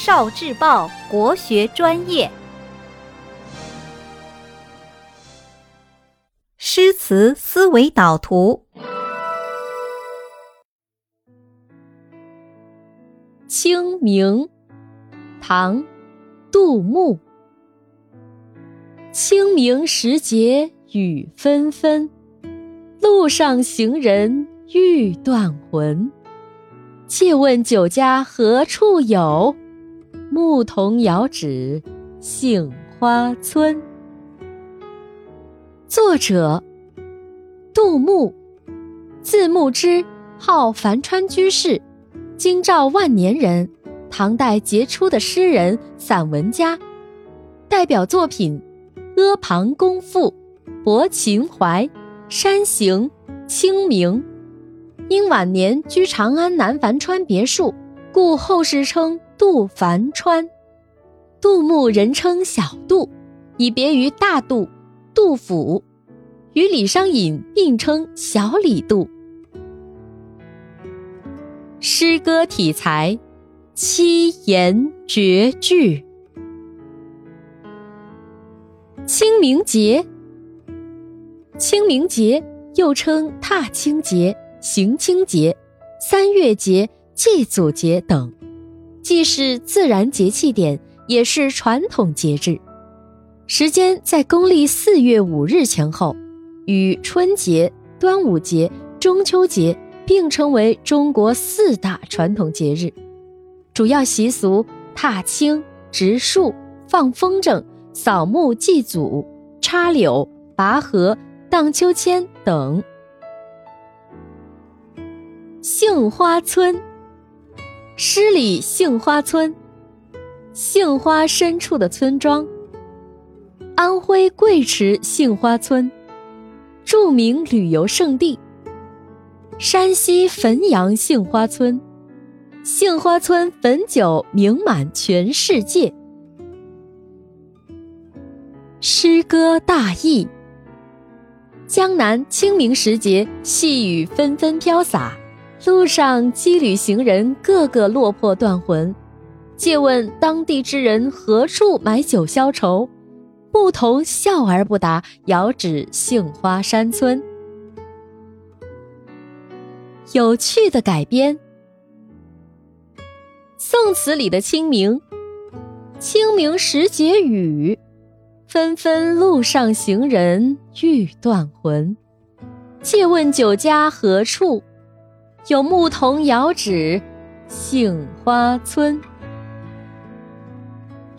少智报国学专业，诗词思维导图。清明，唐，杜牧。清明时节雨纷纷，路上行人欲断魂。借问酒家何处有？牧童遥指杏花村。作者：杜牧，字牧之，号樊川居士，京兆万年人，唐代杰出的诗人、散文家。代表作品《阿房宫赋》《泊秦淮》《山行》《清明》。因晚年居长安南樊川别墅，故后世称杜樊川。杜牧人称小杜，以别于大杜、杜甫，与李商隐并称小李杜。诗歌体裁七言绝句。清明节，清明节又称踏青节。行清节、三月节、祭祖节等，既是自然节气点，也是传统节日。时间在公历四月五日前后，与春节、端午节、中秋节并称为中国四大传统节日。主要习俗踏青、植树、放风筝、扫墓祭祖、插柳、拔河、荡秋千等。杏花村。诗里杏花村，杏花深处的村庄。安徽贵池杏花村，著名旅游胜地。山西汾阳杏花村，杏花村汾酒名满全世界。诗歌大意：江南清明时节，细雨纷纷飘洒。路上，羁旅行人个个落魄断魂。借问当地之人何处买酒消愁？牧童笑而不答，遥指杏花山村。有趣的改编。宋词里的清明，清明时节雨纷纷，路上行人欲断魂。借问酒家何处？有牧童遥指杏花村。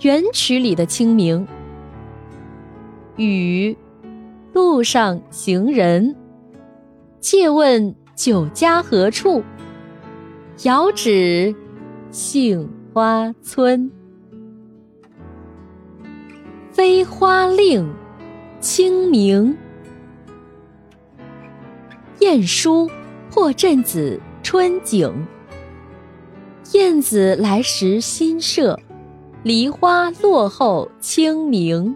原曲里的清明，雨，路上行人。借问酒家何处？遥指杏花村。飞花令，清明。晏殊。破阵子春景。燕子来时新社，梨花落后清明。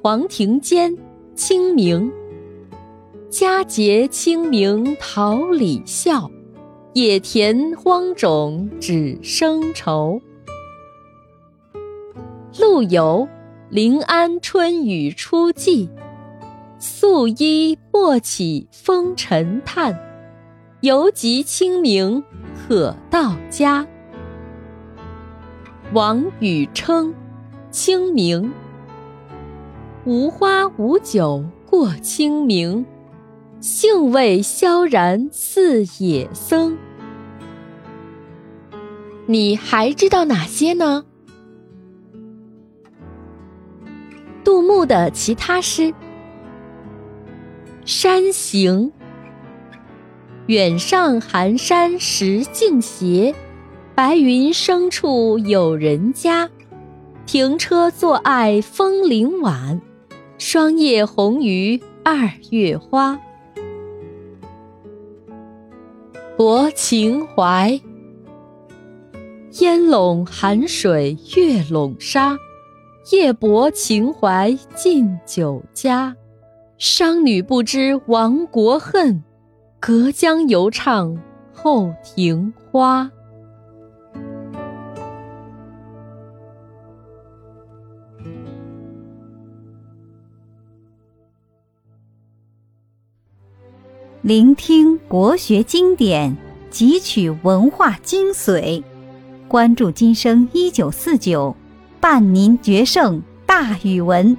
黄庭坚，清明。佳节清明桃李笑，野田荒冢只生愁。陆游，临安春雨初霁。素衣莫起风尘叹，犹及清明可到家。王禹偁，清明。无花无酒过清明，兴味萧然似野僧。你还知道哪些呢？杜牧的其他诗。山行，远上寒山石径斜，白云生处有人家。停车坐爱枫林晚，霜叶红于二月花。泊秦淮，烟笼寒水月笼沙，夜泊秦淮近酒家。商女不知亡国恨隔江犹唱后庭花。聆听国学经典汲取文化精髓。关注今生一九四九伴您决胜大语文。